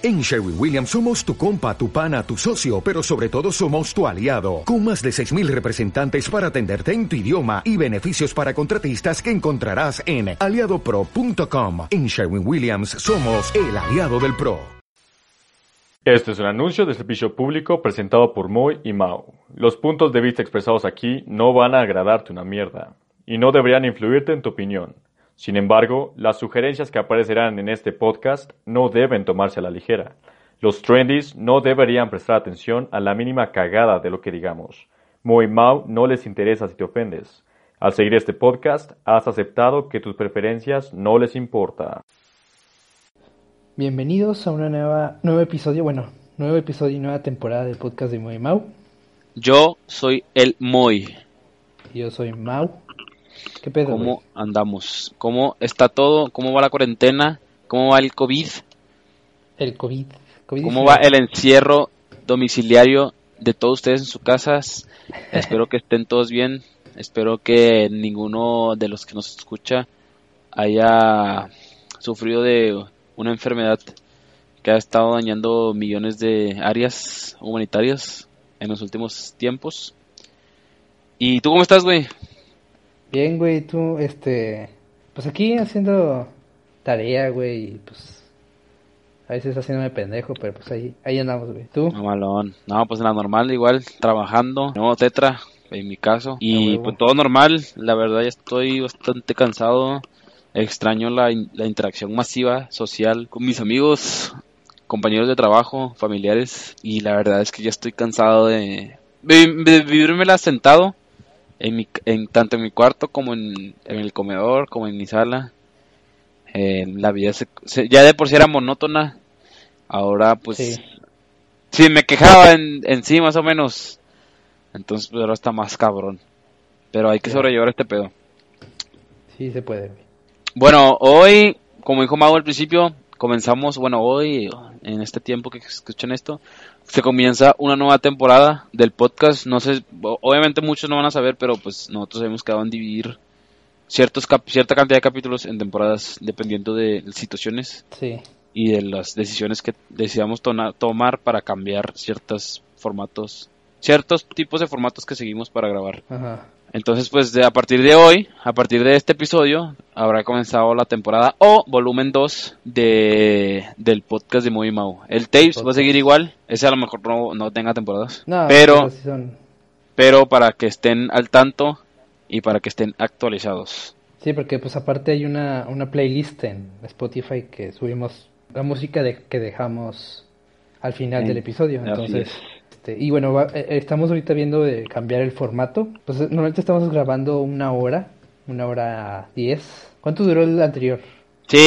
En Sherwin Williams somos tu compa, tu pana, tu socio, pero sobre todo somos tu aliado, con más de 6.000 representantes para atenderte en tu idioma y beneficios para contratistas que encontrarás en aliadopro.com. En Sherwin Williams somos el aliado del PRO. Este es un anuncio de servicio público presentado por Moy y Mao. Los puntos de vista expresados aquí no van a agradarte una mierda, y no deberían influirte en tu opinión. Sin embargo, las sugerencias que aparecerán en este podcast no deben tomarse a la ligera. Los trendies no deberían prestar atención a la mínima cagada de lo que digamos. Muy Mao no les interesa si te ofendes. Al seguir este podcast, has aceptado que tus preferencias no les importa. Bienvenidos a una nueva nuevo episodio, bueno, nuevo episodio y nueva temporada del podcast de Muy Mau. Yo soy el Moy. Yo soy Mau. ¿Qué pedo? ¿Cómo andamos? ¿Cómo está todo? ¿Cómo va la cuarentena? ¿Cómo va el COVID? El COVID. COVID ¿Cómo va el encierro domiciliario de todos ustedes en sus casas? Espero que estén todos bien. Espero que ninguno de los que nos escucha haya sufrido de una enfermedad que ha estado dañando millones de áreas humanitarias en los últimos tiempos. ¿Y tú cómo estás, güey? Bien, güey, tú, este, pues aquí haciendo tarea, güey, y pues a veces haciéndome pendejo, pero pues ahí, ahí andamos, güey. ¿Tú? No, malón. No, pues en la normal, igual, trabajando. No, tetra, en mi caso. Y huevo. pues todo normal. La verdad, ya estoy bastante cansado. Extraño la, in- la interacción masiva, social, con mis amigos, compañeros de trabajo, familiares. Y la verdad es que ya estoy cansado de, de, de vivírmela sentado. En mi, en, tanto en mi cuarto como en, en el comedor, como en mi sala. Eh, la vida se- se- ya de por sí era monótona. Ahora pues Sí. Sí, me quejaba en, en sí, más o menos. Entonces, pues ahora está más cabrón. Pero hay que sobrellevar este pedo. Sí, se puede. Bueno, hoy, como dijo Mago al principio, comenzamos, bueno, hoy, en este tiempo que escuchan esto, se comienza una nueva temporada del podcast. No sé, obviamente muchos no van a saber, pero pues nosotros hemos quedado en dividir ciertos cap- cierta cantidad de capítulos en temporadas dependiendo de situaciones Sí, y de las decisiones que decidamos tomar para cambiar ciertos formatos, ciertos tipos de formatos que seguimos para grabar. ajá. Entonces, pues de, a partir de hoy, a partir de este episodio, habrá comenzado la temporada o volumen 2 de, del podcast de Moby Mau. El Tapes va a seguir igual, ese a lo mejor no, no tenga temporadas, No, pero, sí pero para que estén al tanto y para que estén actualizados. Sí, porque pues aparte hay una, una playlist en Spotify que subimos la música de, que dejamos al final Sí, del episodio. Entonces, es. Este, y bueno, va- eh, estamos ahorita viendo de cambiar el formato. Eh, normalmente estamos grabando una hora, una hora diez. ¿Cuánto duró el anterior? Sí,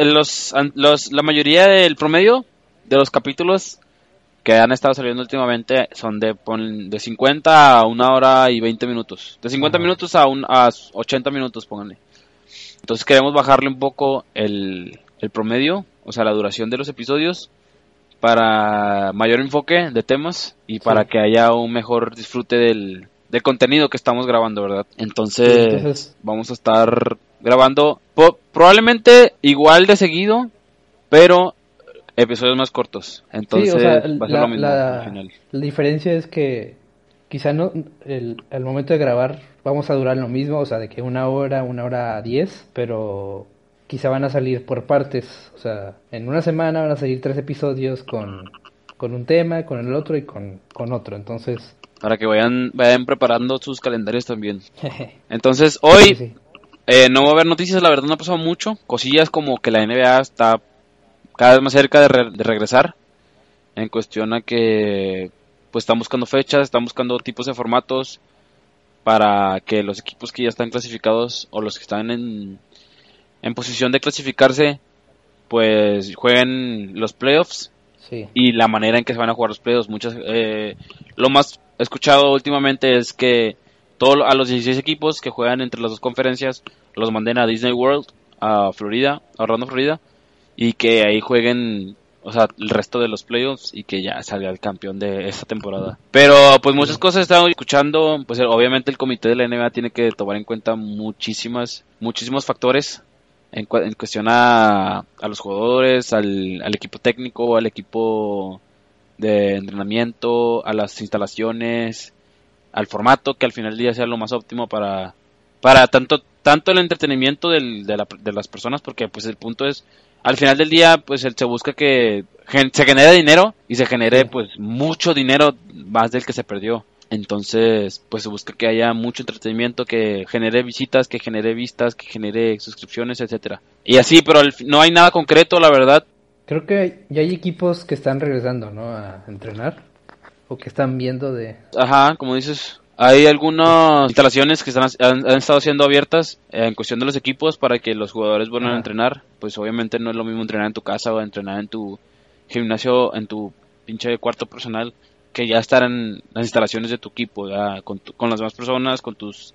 los, los, la mayoría del promedio de los capítulos que han estado saliendo últimamente son de, pon- de 50 a una hora y 20 minutos. De 50 Ajá. minutos a, un, a 80 minutos, pónganle. Entonces queremos bajarle un poco el, el promedio, o sea, la duración de los episodios para mayor enfoque de temas y para Sí. que haya un mejor disfrute del, del contenido que estamos grabando, ¿verdad? Entonces, vamos a estar grabando po- probablemente igual de seguido, pero episodios más cortos. Entonces, sí, o sea, va a ser la, lo mismo la- al final. la diferencia es que quizá no el, al momento de grabar vamos a durar lo mismo, o sea, de que una hora, una hora diez, pero quizá van a salir por partes, o sea, en una semana van a salir tres episodios con, con un tema, con el otro y con, con otro, entonces, Para que vayan, vayan preparando sus calendarios también. Entonces, hoy sí, sí. Eh, no va a haber noticias, la verdad no ha pasado mucho. Cosillas como que la NBA está cada vez más cerca de, re- de regresar. En cuestión a que pues están buscando fechas, están buscando tipos de formatos para que los equipos que ya están clasificados o los que están en, en posición de clasificarse pues jueguen los playoffs sí. y la manera en que se van a jugar los playoffs. Muchas, eh, lo más escuchado últimamente es que todo, a los 16 equipos que juegan entre las dos conferencias los manden a Disney World, a Florida, a Orlando, Florida, y que ahí jueguen, o sea, el resto de los playoffs y que ya salga el campeón de esta temporada. Pero pues muchas cosas estamos escuchando, pues obviamente el comité de la NBA tiene que tomar en cuenta muchísimas, muchísimos factores en, cuestión a, los jugadores, al, al, equipo técnico, al equipo de entrenamiento, a las instalaciones, al formato, que al final del día sea lo más óptimo para, para tanto, tanto el entretenimiento del, de, de, las personas, porque pues el punto es, al final del día, pues se busca que se genere dinero y se genere pues mucho dinero más del que se perdió. Entonces, pues se busca que haya mucho entretenimiento, que genere visitas, que genere vistas, que genere suscripciones, etcétera. Y así, pero no hay nada concreto, la verdad. Creo que ya hay equipos que están regresando, ¿no? A entrenar o que están viendo de. Ajá, como dices, hay algunas instalaciones que están, han, estado siendo abiertas eh, en cuestión de los equipos para que los jugadores vuelvan a entrenar. Pues obviamente no es lo mismo entrenar en tu casa o entrenar en tu gimnasio, en tu pinche cuarto personal que ya estar en las instalaciones de tu equipo, con, con las demás personas, con tus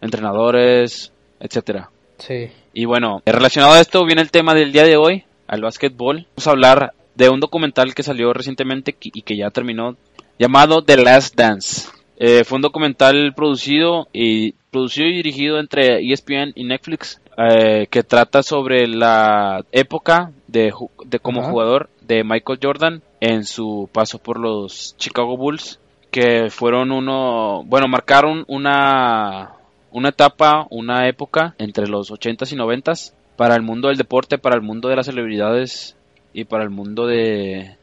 entrenadores, etcétera. Sí. Y bueno, relacionado a esto viene el tema del día de hoy, al básquetbol. Vamos a hablar de un documental que salió recientemente y que ya terminó, llamado The Last Dance. Eh, fue un documental producido y producido y dirigido entre ESPN y Netflix eh, que trata sobre la época de, de como jugador de Michael Jordan en su paso por los Chicago Bulls, que fueron uno, bueno, marcaron una, una etapa, una época entre los 80s y 90s para el mundo del deporte, para el mundo de las celebridades y para el mundo de,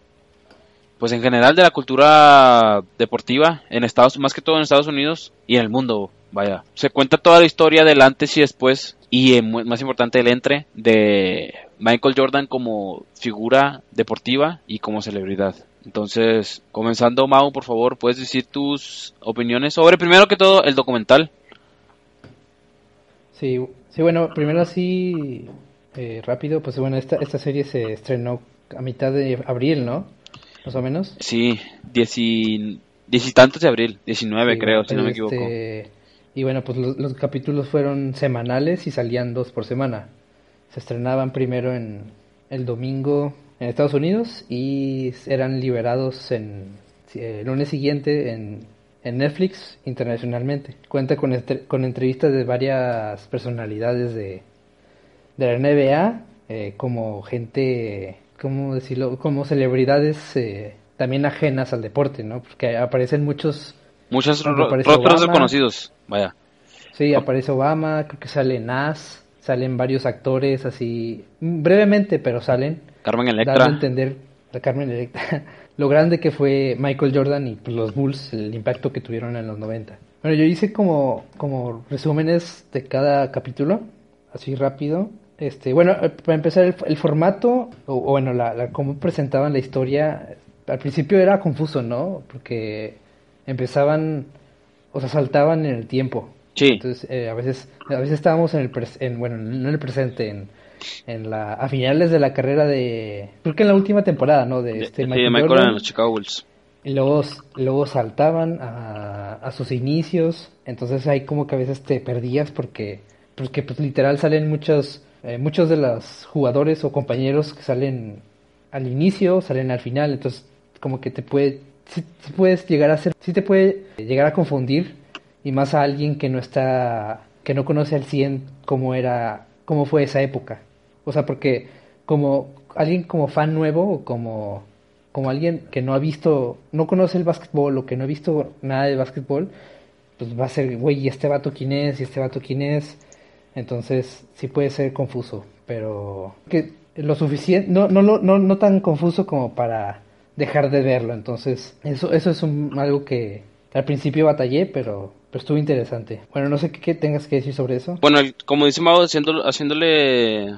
pues en general de la cultura deportiva en Estados, más que todo en Estados Unidos y en el mundo, vaya. Se cuenta toda la historia del antes y después y más importante el entre de Michael Jordan como figura deportiva y como celebridad. Entonces, comenzando Mau, por favor, puedes decir tus opiniones sobre primero que todo el documental. Sí, sí bueno, primero así eh, rápido, pues bueno, esta, esta serie se estrenó a mitad de abril, ¿no? Más o menos. Sí, diez y, tantos de abril, 19 creo, si no me equivoco. Y bueno, pues los capítulos fueron semanales y salían dos por semana se estrenaban primero en el domingo en Estados Unidos y eran liberados en el lunes siguiente en, Netflix internacionalmente. Cuenta con, con entrevistas de varias personalidades de, de la NBA, eh, como gente, ¿cómo decirlo? Como celebridades eh, también ajenas al deporte, ¿no? Porque aparecen muchos... Muchos rostros reconocidos, vaya. Sí, aparece Obama, creo que sale Nas, salen varios actores así, brevemente, pero salen. Carmen Electra. Dando a entender, la Carmen Electra, lo grande que fue Michael Jordan y pues, los Bulls, el impacto que tuvieron en los 90. Bueno, yo hice como, como resúmenes de cada capítulo, así rápido. Este, bueno, eh, para empezar, el, formato, o, bueno, la, la, cómo presentaban la historia, al principio era confuso, ¿no? Porque empezaban, o sea, saltaban en el tiempo. Entonces, eh, a veces a veces estábamos en el en, bueno, no en el presente, en, en la a finales de la carrera de creo que en la última temporada, ¿no, de este Michael, en los Chicago Bulls. Y luego, luego saltaban a, a sus inicios, entonces ahí como que a veces te perdías porque porque pues literal salen muchos eh, muchos de los jugadores o compañeros que salen al inicio, salen al final, entonces como que te puede si, puedes llegar a ser sí te puede llegar a confundir y más a alguien que no está, que no conoce al 100 cómo era, cómo fue esa época. O sea, porque como alguien como fan nuevo o como, como alguien que no ha visto, no conoce el básquetbol o que no ha visto nada de básquetbol, pues va a ser, güey, ¿y este vato quién es? ¿Y este vato quién es? Entonces sí puede ser confuso, pero que lo suficiente, no, no, no, no tan confuso como para dejar de verlo. Entonces eso, eso es algo que al principio batallé, pero pero estuvo interesante. Bueno, no sé qué, tengas que decir sobre eso. Bueno, como dice Mau, haciéndole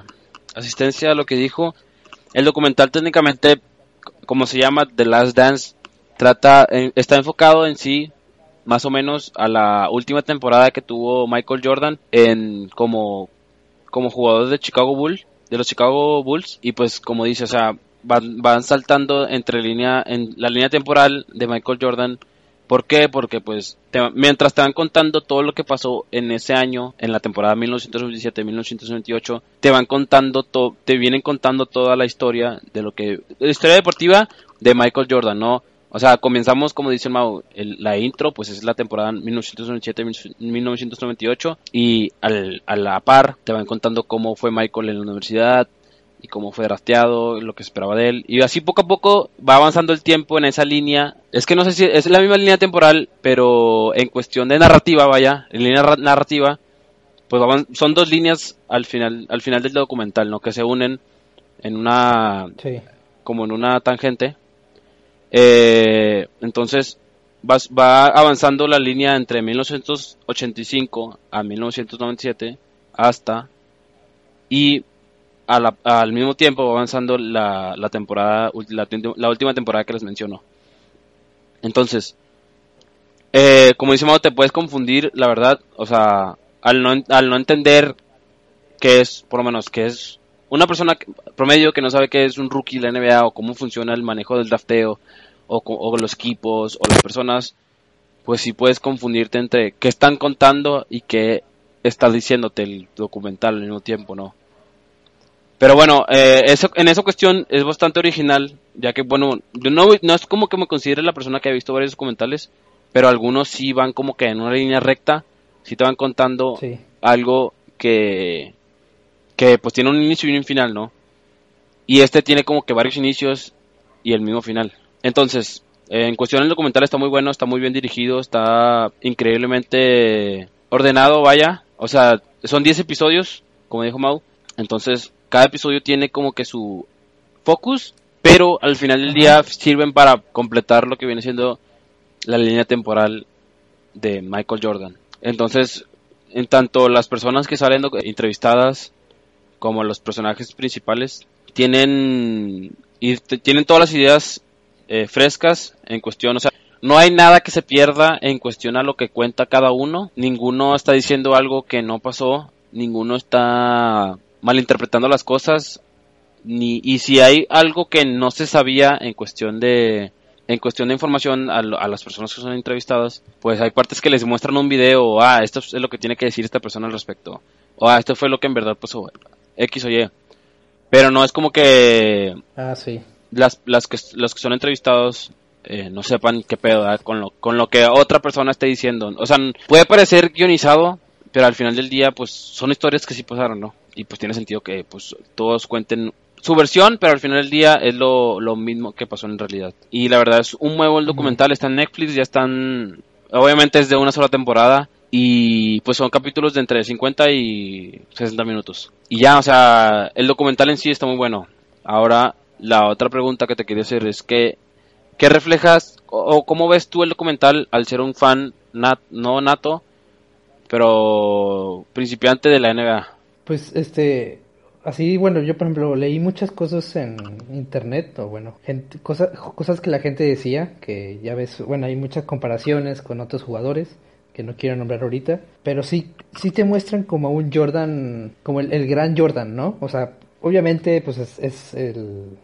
asistencia a lo que dijo, el documental técnicamente, como se llama, The Last Dance, trata, está enfocado en sí, más o menos, a la última temporada que tuvo Michael Jordan en como, como jugador de Chicago Bulls, de los Chicago Bulls, y pues como dice, o sea, van, van saltando entre línea, en la línea temporal de Michael Jordan ¿Por qué? Porque pues mientras te van contando todo lo que pasó en ese año, en la temporada 1997-1998, te van contando te vienen contando toda la historia de lo que la historia deportiva de Michael Jordan, ¿no? O sea, comenzamos, como dice el Mau, la intro, pues es la temporada 1997-1998 y al, a la par te van contando cómo fue Michael en la universidad y cómo fue drafteado, lo que esperaba de él. Y así poco a poco va avanzando el tiempo en esa línea. Es que no sé si es la misma línea temporal, pero en cuestión de narrativa, vaya, en línea narrativa, pues son dos líneas al final, al final del documental, ¿no? Que se unen en una, como en una tangente eh, entonces va, avanzando la línea entre 1985 a 1997 hasta y al mismo tiempo va avanzando la, temporada la, última temporada que les menciono. Entonces, eh, como dice te puedes confundir, la verdad, o sea, al no, al no entender qué es, por lo menos, que es una persona promedio que no sabe qué es un rookie de la NBA o cómo funciona el manejo del drafteo o, los equipos o las personas, pues sí puedes confundirte entre qué están contando y qué está diciéndote el documental al mismo tiempo, ¿no? Pero bueno, eh, eso, en esa cuestión es bastante original, ya que, bueno, yo no, no es como que me considere la persona que ha visto varios documentales, pero algunos sí van como que en una línea recta, sí te van contando algo que, que pues tiene un inicio y un final, ¿no? Y este tiene como que varios inicios y el mismo final. Entonces, en cuestión del documental está muy bueno, está muy bien dirigido, está increíblemente ordenado, vaya. O sea, son 10 episodios, como dijo Mau. Entonces, cada episodio tiene como que su focus, pero al final del día sirven para completar lo que viene siendo la línea temporal de Michael Jordan. Entonces, en tanto las personas que salen entrevistadas como los personajes principales tienen y tienen todas las ideas eh, frescas en cuestión, o sea, no hay nada que se pierda en cuestión a lo que cuenta cada uno, ninguno está diciendo algo que no pasó, ninguno está malinterpretando las cosas, ni y si hay algo que no se sabía en cuestión de en cuestión de información a, a, las personas que son entrevistadas, pues hay partes que les muestran un video, ah, esto es lo que tiene que decir esta persona al respecto, o ah, esto fue lo que en verdad pasó, X o Y. Pero no es como que... Ah, sí. Las, las que, los que son entrevistados eh, no sepan qué pedo con lo, con lo que otra persona esté diciendo. O sea, puede parecer guionizado, pero al final del día, pues son historias que sí pasaron, ¿no? Y pues tiene sentido que pues todos cuenten su versión, pero al final del día es lo, lo mismo que pasó en realidad. Y la verdad es un nuevo el documental, está en Netflix, ya están... Obviamente es de una sola temporada, y pues son capítulos de entre 50 y 60 minutos. Y ya, o sea, el documental en sí está muy bueno. Ahora, la otra pregunta que te quería hacer es que, ¿qué reflejas o cómo ves tú el documental al ser un fan nat, no nato, pero principiante de la NBA? Pues este, así, bueno, yo por ejemplo leí muchas cosas en internet, o bueno, gente, cosas, cosas que la gente decía, que ya ves, bueno, hay muchas comparaciones con otros jugadores que no quiero nombrar ahorita, pero sí, sí te muestran como un Jordan, como el, gran Jordan, ¿no? O sea, obviamente, pues es, el,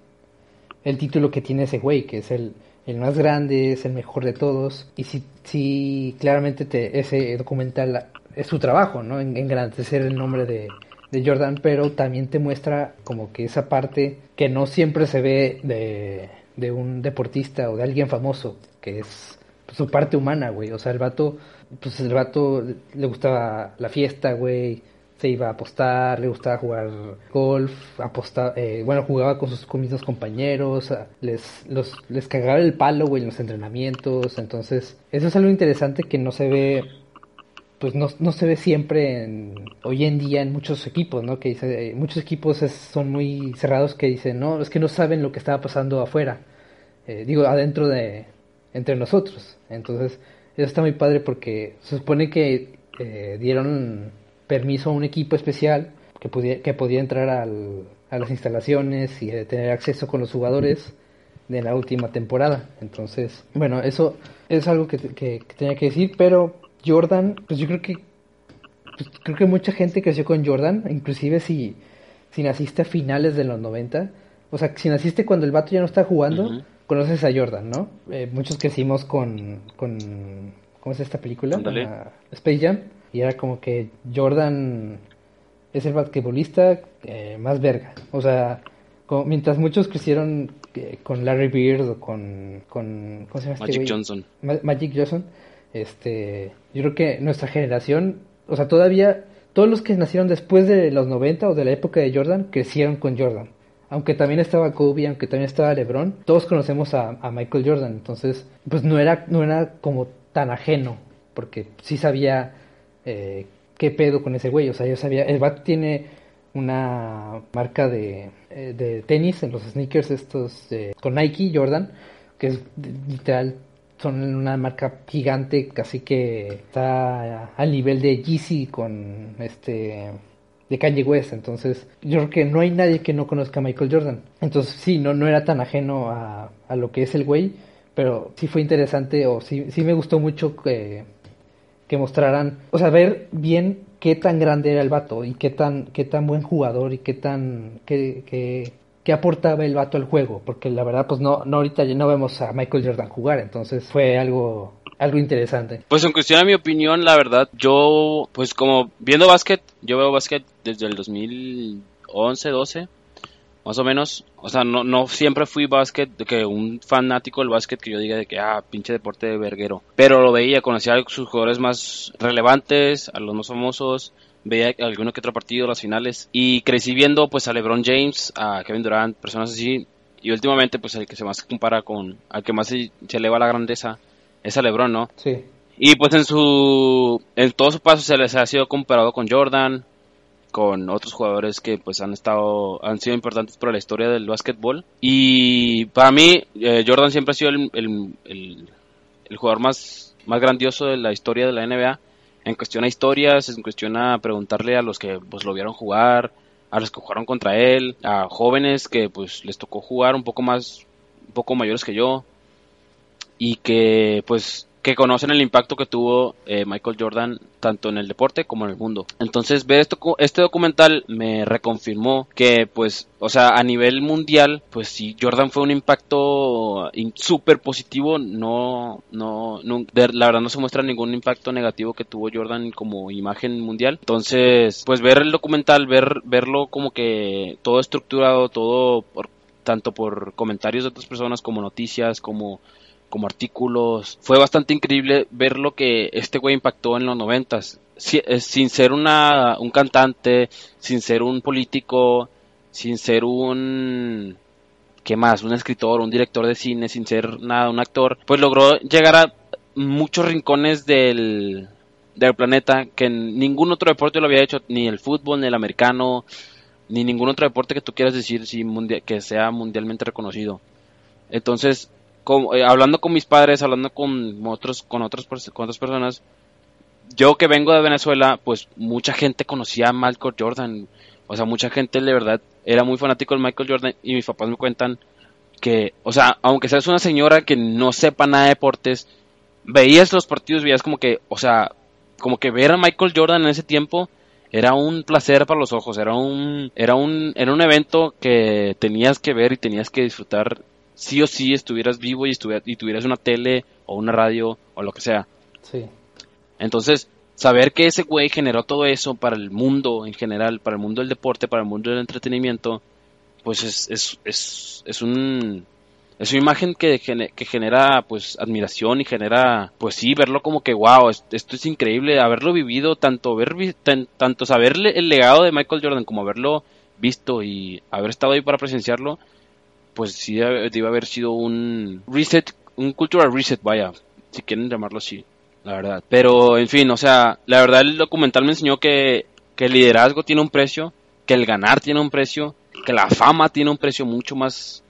el, título que tiene ese güey, que es el, el más grande, es el mejor de todos, y sí, sí claramente te, ese documental es su trabajo, ¿no? En engrandecer el nombre de, de Jordan, pero también te muestra como que esa parte que no siempre se ve de, de un deportista o de alguien famoso, que es su parte humana, güey. O sea, el vato, pues el vato le gustaba la fiesta, güey. Se iba a apostar, le gustaba jugar golf, apostar, eh, bueno, jugaba con sus mismos compañeros, les, los, les cagaba el palo, güey, en los entrenamientos. Entonces, eso es algo interesante que no se ve pues no, no, se ve siempre en, hoy en día en muchos equipos, ¿no? Que dice, muchos equipos son muy cerrados que dicen, no, es que no saben lo que estaba pasando afuera, eh, digo, adentro de, entre nosotros. Entonces, eso está muy padre porque se supone que eh, dieron permiso a un equipo especial que podía, que podía entrar al, a las instalaciones y tener acceso con los jugadores de la última temporada. Entonces, bueno, eso es algo que, que, tenía que decir, pero Jordan, pues yo creo que pues creo que mucha gente creció con Jordan, inclusive si, si naciste a finales de los 90, o sea, si naciste cuando el vato ya no está jugando, conoces a Jordan, ¿no? Eh, muchos crecimos con, con, ¿cómo es esta película? Space Jam. Y era como que Jordan es el basquetbolista eh, más verga. O sea, mientras muchos crecieron eh, con Larry Bird o con, con ¿cómo se llama este Magic Johnson. Magic Johnson. Este, yo creo que nuestra generación, o sea, todavía todos los que nacieron después de los 90 o de la época de Jordan crecieron con Jordan. Aunque también estaba Kobe, aunque también estaba LeBron, todos conocemos a, Michael Jordan. Entonces, pues no era, no era como tan ajeno, porque sí sabía eh, qué pedo con ese güey. O sea, yo sabía, el Bat tiene una marca de, eh, de tenis en los sneakers estos con Nike Jordan, que es literal son una marca gigante, casi que está al nivel de Yeezy con este de Kanye West, entonces yo creo que no hay nadie que no conozca a Michael Jordan. Entonces sí, no, no era tan ajeno a, a lo que es el güey, pero sí fue interesante o sí, sí me gustó mucho que, que mostraran, o sea, ver bien qué tan grande era el vato y qué tan, qué tan buen jugador y qué tan, qué, qué, qué aportaba el vato al juego, porque la verdad pues no, no ahorita ya no vemos a Michael Jordan jugar, entonces fue algo algo interesante. Pues en cuestión a mi opinión, la verdad, yo pues como viendo básquet, yo veo básquet desde el 2011, 12, más o menos. O sea, no, no siempre fui básquet, de que un fanático del básquet que yo diga de que, ah, pinche deporte de verguero. Pero lo veía, conocía a sus jugadores más relevantes, a los más famosos, veía alguno que otro partido, las finales. Y crecí viendo pues a LeBron James, a Kevin Durant, personas así. Y últimamente pues el que se más compara con, al que más se, eleva la grandeza, es a LeBron, ¿no? Sí. Y pues en su, en todo su paso se les ha sido comparado con Jordan, con otros jugadores que pues han estado han sido importantes para la historia del básquetbol y para mí eh, Jordan siempre ha sido el, el, el, jugador más más grandioso de la historia de la NBA en cuestión a historias en cuestión a preguntarle a los que pues lo vieron jugar a los que jugaron contra él a jóvenes que pues les tocó jugar un poco más un poco mayores que yo y que pues que conocen el impacto que tuvo eh, Michael Jordan tanto en el deporte como en el mundo. Entonces ver esto, este documental me reconfirmó que pues, o sea, a nivel mundial, pues si Jordan fue un impacto súper positivo, no, no, no, la verdad no se muestra ningún impacto negativo que tuvo Jordan como imagen mundial. Entonces, pues ver el documental, ver, verlo como que todo estructurado, todo por, tanto por comentarios de otras personas como noticias, como como artículos. Fue bastante increíble ver lo que este güey impactó en los noventas. Eh, sin ser una, un cantante, sin ser un político, sin ser un... ¿Qué más? Un escritor, un director de cine, sin ser nada, un actor. Pues logró llegar a muchos rincones del, del planeta que ningún otro deporte lo había hecho, ni el fútbol, ni el americano, ni ningún otro deporte que tú quieras decir que sea mundialmente reconocido. Entonces, eh, hablando con mis padres, hablando con otros, con otras, con otras personas, yo que vengo de Venezuela, pues mucha gente conocía a Michael Jordan. O sea, mucha gente de verdad era muy fanático de Michael Jordan y mis papás me cuentan que, o sea, aunque seas una señora que no sepa nada de deportes, veías los partidos, veías como que, o sea, como que ver a Michael Jordan en ese tiempo era un placer para los ojos, era un, era un, era un evento que tenías que ver y tenías que disfrutar sí o sí estuvieras vivo y, y tuvieras una tele o una radio o lo que sea. Sí. Entonces, saber que ese güey generó todo eso para el mundo en general, para el mundo del deporte, para el mundo del entretenimiento, pues es, es, es, es un... Es una imagen que, que genera pues admiración y genera pues sí verlo como que wow esto es increíble haberlo vivido tanto ver tanto saber el legado de Michael Jordan como haberlo visto y haber estado ahí para presenciarlo pues sí debe haber sido un reset, un cultural reset, vaya, si quieren llamarlo así, la verdad. Pero, en fin, o sea, la verdad el documental me enseñó que, que el liderazgo tiene un precio, que el ganar tiene un precio, que la fama tiene un precio mucho más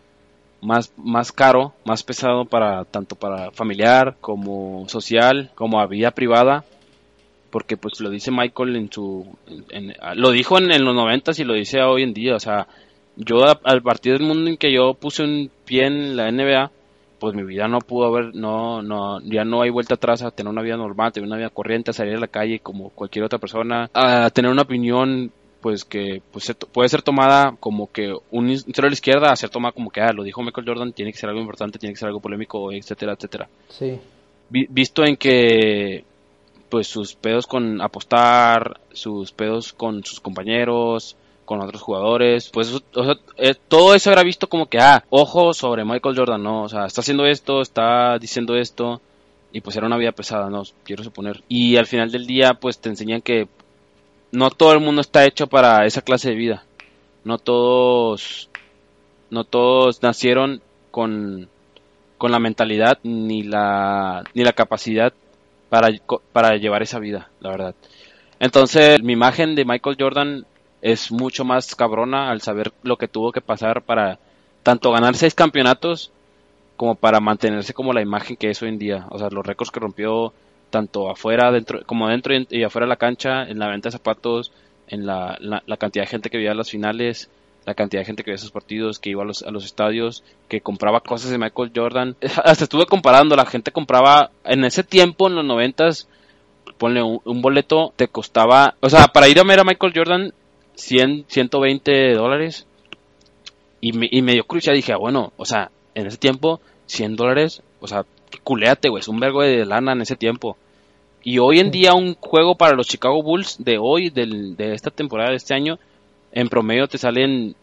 más, más caro, más pesado para tanto para familiar como social, como a vida privada, porque pues lo dice Michael en su, lo dijo en, en los noventas y lo dice hoy en día, o sea, yo al partir del mundo en que yo puse un pie en la NBA, pues mi vida no pudo haber, no, no, ya no hay vuelta atrás a tener una vida normal, tener una vida corriente, a salir a la calle como cualquier otra persona, a tener una opinión pues que pues, puede ser tomada como que un cero a la izquierda, a ser tomada como que, ah, lo dijo Michael Jordan, tiene que ser algo importante, tiene que ser algo polémico, etcétera, etcétera. Sí. visto en que pues sus pedos con apostar, sus pedos con sus compañeros, con otros jugadores, pues eh, todo eso era visto como que, ah, ojo sobre Michael Jordan, no, o sea, está haciendo esto, está diciendo esto, y pues era una vida pesada, no, quiero suponer. Y al final del día, pues te enseñan que no todo el mundo está hecho para esa clase de vida, no todos, no todos nacieron con, con la mentalidad ni la, ni la capacidad para, para llevar esa vida, la verdad. Entonces, mi imagen de Michael Jordan es mucho más cabrona al saber lo que tuvo que pasar para tanto ganar seis campeonatos como para mantenerse como la imagen que es hoy en día. O sea, los récords que rompió tanto afuera, dentro, como dentro y afuera de la cancha, en la venta de zapatos, en la, la, cantidad de gente que veía las finales, la cantidad de gente que veía esos partidos, que iba a los, a los estadios, que compraba cosas de Michael Jordan. Hasta estuve comparando, la gente compraba en ese tiempo, en los noventas, ponle un, boleto, te costaba, o sea, para ir a ver a Michael Jordan, 100, 120 dólares. Y me, y me dio curiosidad, dije, ah, bueno, o sea, en ese tiempo, 100 dólares, o sea, culeate, güey, es un vergo de lana en ese tiempo. Y hoy en día un juego para los Chicago Bulls de hoy, del, de esta temporada de este año, en promedio te salen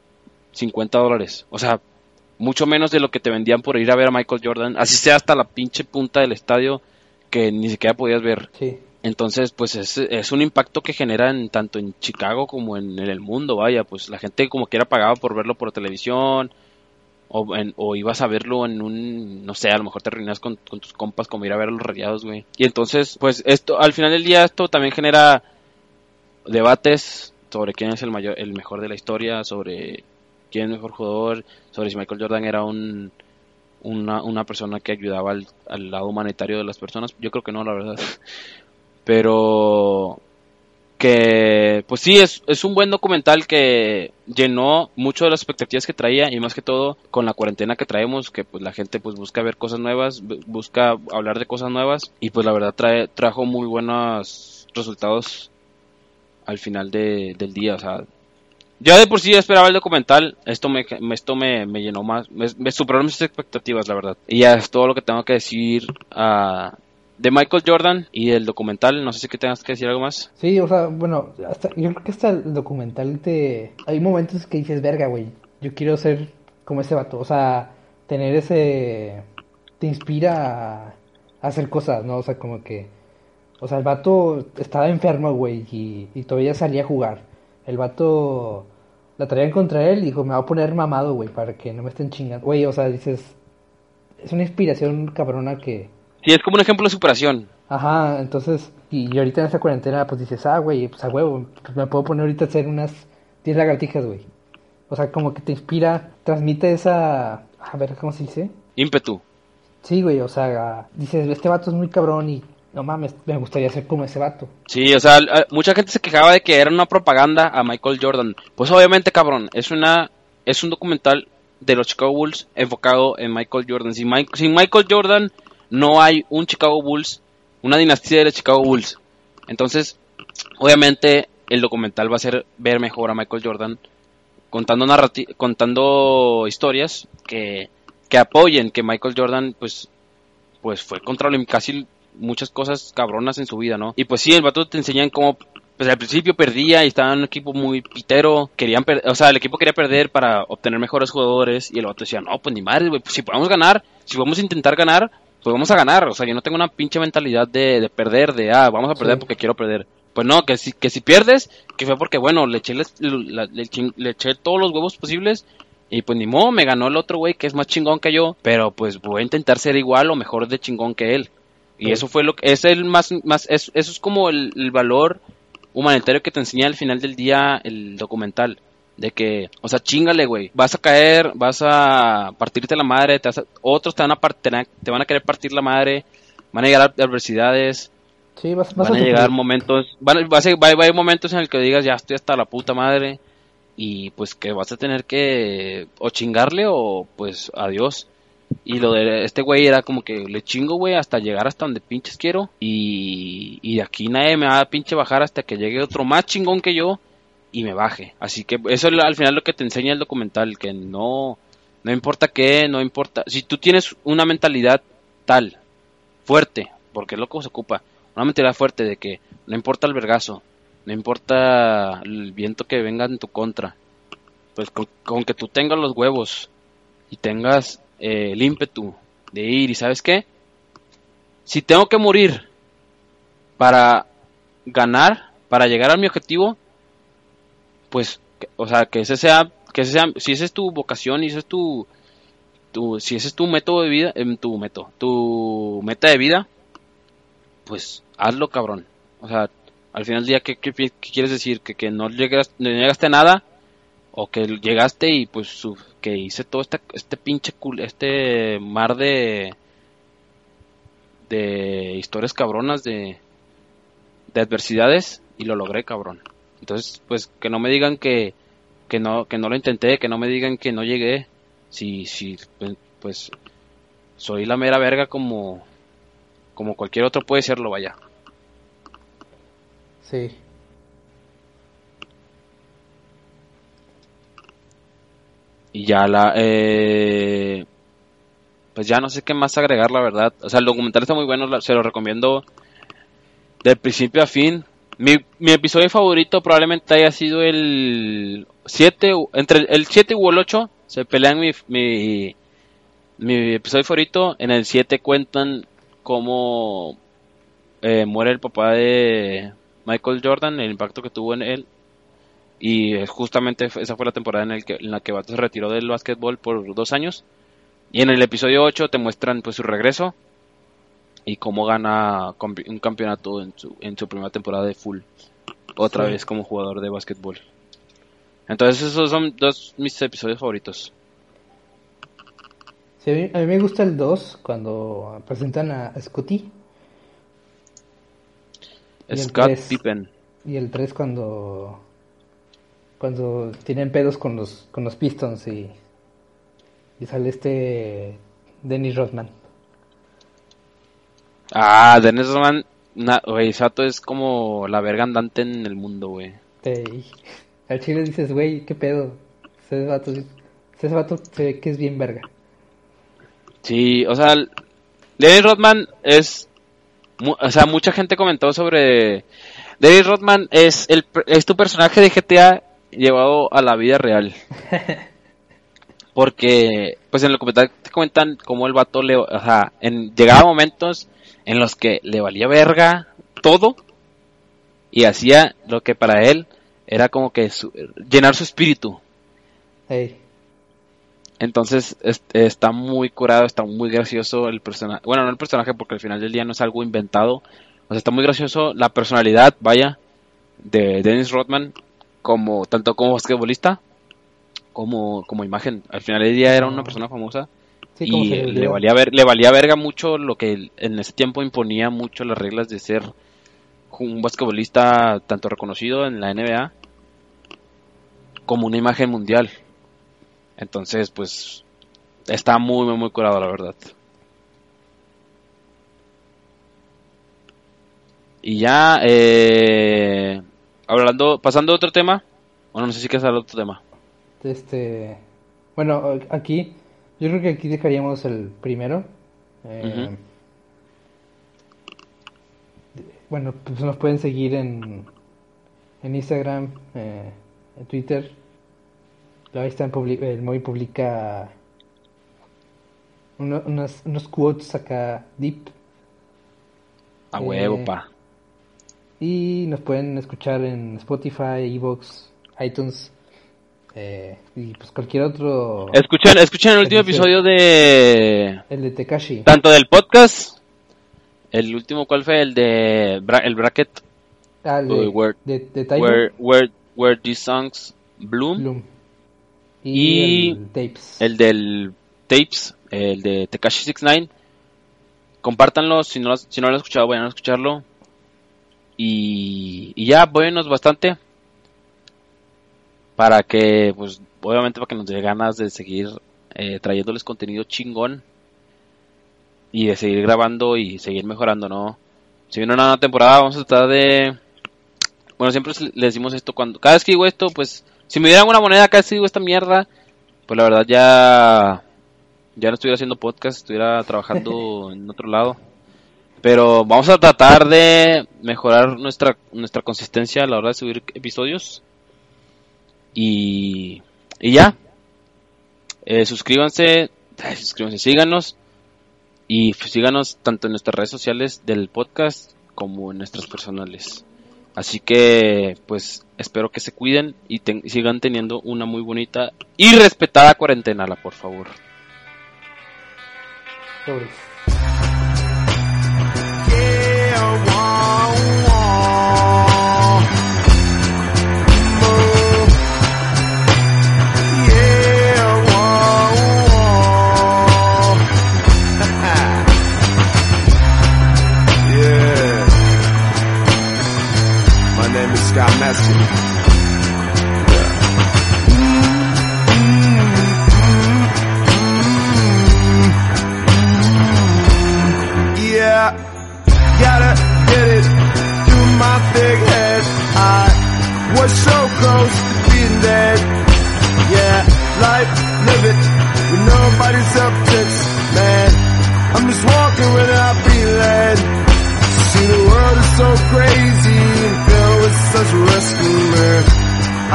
50 dólares. O sea, mucho menos de lo que te vendían por ir a ver a Michael Jordan. Así sea hasta la pinche punta del estadio que ni siquiera podías ver. Sí. Entonces, pues es, es, un impacto que generan tanto en Chicago como en, el mundo, vaya, pues la gente como quiera pagaba por verlo por televisión o, o ibas a verlo en un, no sé, a lo mejor te reunías con, tus compas como ir a ver a los rayados, güey. Y entonces, pues esto, al final del día esto también genera debates sobre quién es el mayor, el mejor de la historia, sobre quién es el mejor jugador, sobre si Michael Jordan era un, una, una persona que ayudaba al, al lado humanitario de las personas. Yo creo que no, la verdad. Pero que pues sí es, es un buen documental que llenó mucho de las expectativas que traía y más que todo con la cuarentena que traemos que pues la gente pues busca ver cosas nuevas busca hablar de cosas nuevas y pues la verdad trae, trajo muy buenos resultados al final del día o sea ya de por sí esperaba el documental esto me esto me, me llenó más me, me superó mis expectativas la verdad. Y ya es todo lo que tengo que decir a de Michael Jordan y el documental. No sé si que tengas que decir algo más. Sí, o sea, bueno, hasta, yo creo que hasta el documental te... Hay momentos que dices, verga, güey, yo quiero ser como ese vato. O sea, tener ese... Te inspira a, hacer cosas, ¿no? O sea, como que... O sea, el vato estaba enfermo, güey, y, y todavía salía a jugar. El vato la traían contra él y dijo, me va a poner mamado, güey, para que no me estén chingando. Güey, o sea, dices... Es una inspiración cabrona que Sí, es como un ejemplo de superación. Ajá, entonces, y, ahorita en esta cuarentena, pues dices, ah, güey, pues a huevo, pues me puedo poner ahorita a hacer unas 10 lagartijas, güey. O sea, como que te inspira, transmite esa, a ver, ¿cómo se dice? Ímpetu. Sí, güey, o sea, dices, este vato es muy cabrón y no mames, me gustaría ser como ese vato. Sí, o sea, mucha gente se quejaba de que era una propaganda a Michael Jordan. Pues obviamente, cabrón, es una es un documental de los Chicago Bulls enfocado en Michael Jordan. Sin, sin Michael Jordan no hay un Chicago Bulls, una dinastía de los Chicago Bulls. Entonces, obviamente, el documental va a ser ver mejor a Michael Jordan contando, contando historias que, que apoyen que Michael Jordan, pues, pues fue contra casi muchas cosas cabronas en su vida, ¿no? Y pues sí, el vato te enseñan cómo pues al principio perdía y estaba en un equipo muy pitero, querían o sea, el equipo quería perder para obtener mejores jugadores y el vato decía, no, pues ni madre, pues si podemos ganar, si podemos intentar ganar, pues vamos a ganar. O sea, yo no tengo una pinche mentalidad de, perder, de, ah, vamos a perder porque quiero perder. Pues no, que si, que si pierdes, que fue porque, bueno, le eché, le, eché todos los huevos posibles y pues ni modo, me ganó el otro güey que es más chingón que yo, pero pues voy a intentar ser igual o mejor de chingón que él. Y eso fue lo que, es el más, más, eso es como el, el valor humanitario que te enseña al final del día el documental de que, o sea, chingale, güey, vas a caer, vas a partirte la madre, te otros te van, a te van a querer partir la madre, van a llegar adversidades, sí, vas, van a, llegar momentos, van, a, va, a haber momentos en el que digas, ya estoy hasta la puta madre, y pues que vas a tener que o chingarle o pues adiós. Y lo de este güey era como que le chingo, güey, hasta llegar hasta donde pinches quiero. Y, y de aquí nadie me va a pinche bajar hasta que llegue otro más chingón que yo y me baje. Así que eso es al final lo que te enseña el documental, que no, no importa qué, no importa. Si tú tienes una mentalidad tal, fuerte, porque es lo que se ocupa, una mentalidad fuerte de que no importa el vergazo, no importa el viento que venga en tu contra, pues con, que tú tengas los huevos y tengas eh, el ímpetu de ir y sabes qué, si tengo que morir para ganar, para llegar a mi objetivo, pues, o sea, que ese sea, que ese sea, si esa es tu vocación y ese es tu, tu si ese es tu método de vida, em, tu método, tu meta de vida, pues hazlo cabrón. O sea, al final del día, ¿qué, quieres decir? ¿Que, no, no llegaste a nada? ¿O que llegaste y pues que hice todo este, este pinche este mar de de historias cabronas de, de adversidades y lo logré cabrón entonces pues que no me digan que, que no que no lo intenté que no me digan que no llegué si si pues, pues soy la mera verga como como cualquier otro puede serlo vaya Sí. Y ya la... Eh, pues ya no sé qué más agregar, la verdad. O sea, el documental está muy bueno, se lo recomiendo de principio a fin. Mi, mi episodio favorito probablemente haya sido el 7, entre el 7 u el 8, se pelean mi, mi, episodio favorito. En el 7 cuentan cómo eh, muere el papá de Michael Jordan, el impacto que tuvo en él. Y justamente esa fue la temporada en, que, en la que Vato se retiró del básquetbol por dos años. Y en el episodio 8 te muestran pues su regreso y cómo gana un campeonato en su, en su primera temporada de full. Otra vez como jugador de básquetbol. Entonces esos son dos mis episodios favoritos. a, mí, me gusta el 2 cuando presentan a Scotty Scott Pippen. Y el 3 cuando cuando tienen pedos con los con los Pistons y, y sale este Dennis Rodman. Ah, Dennis Rodman, güey, Sato es como la verga andante en el mundo, güey. Al chile dices, güey, qué pedo. Ese vato, ese vato se ve que es bien verga. Sí, o sea, Dennis Rodman es o sea, mucha gente comentó sobre David Rodman es el es tu personaje de GTA llevado a la vida real. Porque pues en el comentario te comentan cómo el vato le, o sea, en llegaba momentos en los que le valía verga todo y hacía lo que para él era como que llenar su espíritu. Entonces está muy curado, está muy gracioso el personaje. Bueno, no el personaje porque al final del día no es algo inventado. O sea, está muy gracioso la personalidad, vaya, de Dennis Rodman, como, tanto como basquetbolista como, como imagen. Al final del día era una persona famosa. y le valía, ver, le valía verga mucho lo que en ese tiempo imponía mucho las reglas de ser un basquetbolista tanto reconocido en la NBA como una imagen mundial. Entonces, pues, está muy, muy, muy curado, la verdad. Y ya, eh, hablando, pasando a otro tema. Bueno, no sé si quieres hablar de otro tema. Este, bueno, aquí, yo creo que aquí dejaríamos el primero. Eh, bueno, pues nos pueden seguir en, en Instagram, eh, en Twitter, Ahí está el móvil publica unos, unos quotes acá deep. A huevo, eh, pa. Y nos pueden escuchar en Spotify, Evox, iTunes eh, y pues cualquier otro. Escuchen, escuchen el último episodio de. El de Tekashi. Tanto del podcast. El último, ¿cuál fue? El de. el bracket. Ah, el de, where, where, where, where, these songs bloom. bloom. Y, el, tapes. el del Tapes, el de Tekashi 69. Compártanlo, si no, si no lo han escuchado, vayan a escucharlo. Y, y ya, buenos bastante. Para que, pues, obviamente para que nos dé ganas de seguir eh, trayéndoles contenido chingón. Y de seguir grabando y seguir mejorando, ¿no? Si viene una nueva temporada, vamos a tratar de... Bueno, siempre les decimos esto cuando... Cada vez que digo esto, pues si me dieran una moneda casi digo esta mierda, pues la verdad ya ya no estuviera haciendo podcast, estuviera trabajando en otro lado. Pero vamos a tratar de mejorar nuestra, nuestra consistencia a la hora de subir episodios. Y, y ya. Eh, suscríbanse, suscríbanse, síganos. Y síganos tanto en nuestras redes sociales del podcast como en nuestras personales. Así que, pues, espero que se cuiden y, sigan teniendo una muy bonita y respetada cuarentena, por favor. Got messy.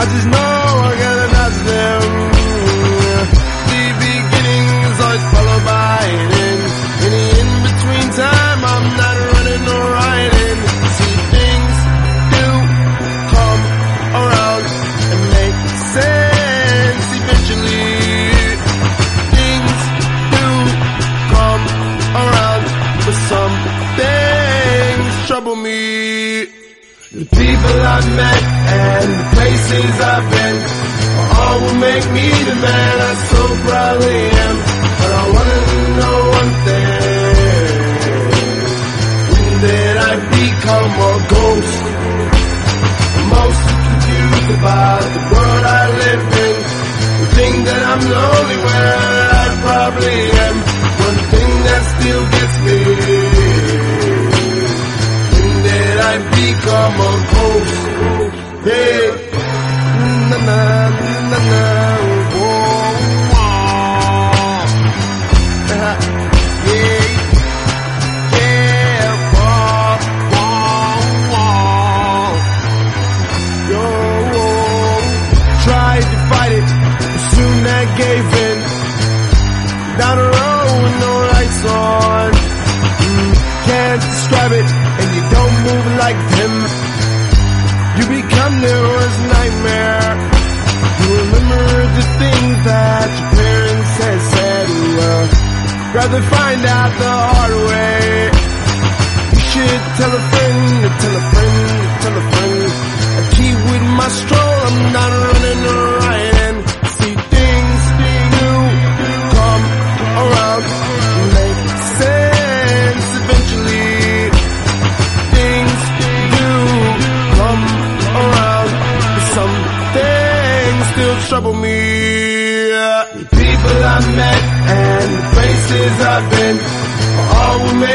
I just know thing that I'm lonely where I probably am. One thing that still gets me that I become a ghost. Hey, mm, na na na, rather find out the hard way. You should tell a friend, tell a friend, tell a friend. I keep with my stroll, I'm not running or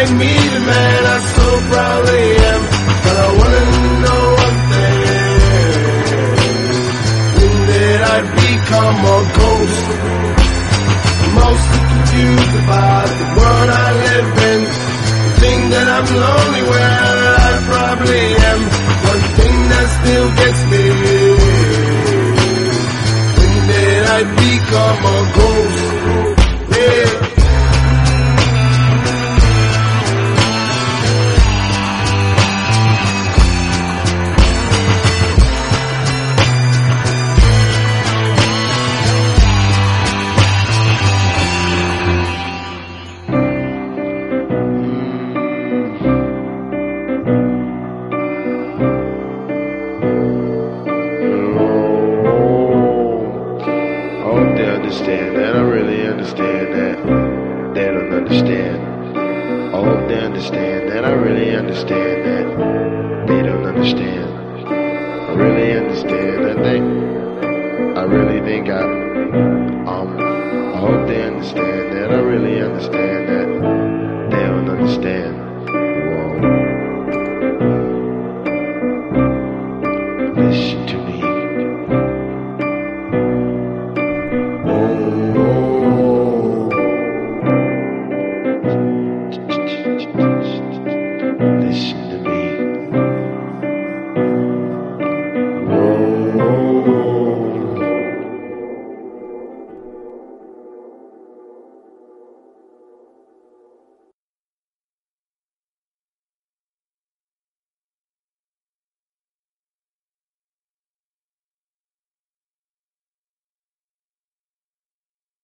make me the man I so proudly am. But I wanna know one thing. Did I become a ghost? I'm mostly confused about the world I live in. The thing that I'm lonely where I probably am. One thing that still gets me. When did I become a ghost. Understand